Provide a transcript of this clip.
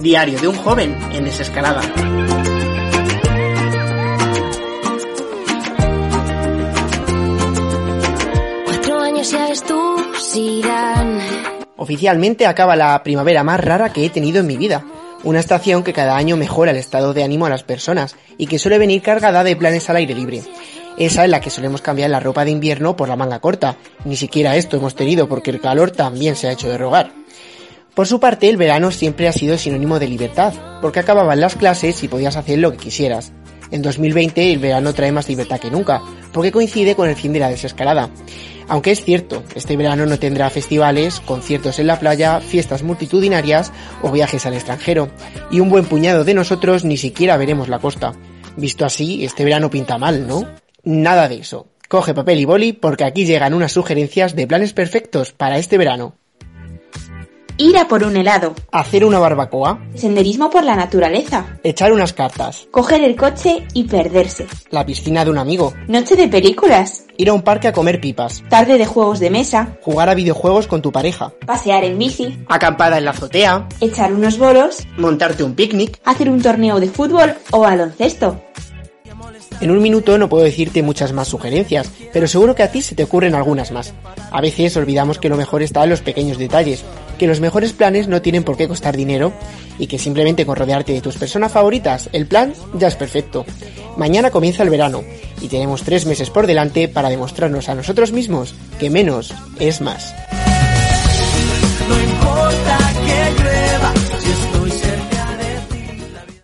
Diario de un joven en desescalada. Cuatro años ya. Oficialmente acaba la primavera más rara que he tenido en mi vida. Una estación que cada año mejora el estado de ánimo a las personas y que suele venir cargada de planes al aire libre. Esa es la que solemos cambiar la ropa de invierno por la manga corta. Ni siquiera esto hemos tenido porque el calor también se ha hecho de rogar. Por su parte, el verano siempre ha sido sinónimo de libertad, porque acababan las clases y podías hacer lo que quisieras. En 2020 el verano trae más libertad que nunca, porque coincide con el fin de la desescalada. Aunque es cierto, este verano no tendrá festivales, conciertos en la playa, fiestas multitudinarias o viajes al extranjero, y un buen puñado de nosotros ni siquiera veremos la costa. Visto así, este verano pinta mal, ¿no? Nada de eso. Coge papel y boli porque aquí llegan unas sugerencias de planes perfectos para este verano. Ir a por un helado. Hacer una barbacoa. Senderismo por la naturaleza. Echar unas cartas. Coger el coche y perderse. La piscina de un amigo. Noche de películas. Ir a un parque a comer pipas. Tarde de juegos de mesa. Jugar a videojuegos con tu pareja. Pasear en bici. Acampada en la azotea. Echar unos bolos. Montarte un picnic. Hacer un torneo de fútbol o baloncesto. En un minuto no puedo decirte muchas más sugerencias, pero seguro que a ti se te ocurren algunas más. A veces olvidamos que lo mejor está en los pequeños detalles, que los mejores planes no tienen por qué costar dinero y que simplemente con rodearte de tus personas favoritas, el plan ya es perfecto. Mañana comienza el verano y tenemos tres meses por delante para demostrarnos a nosotros mismos que menos es más.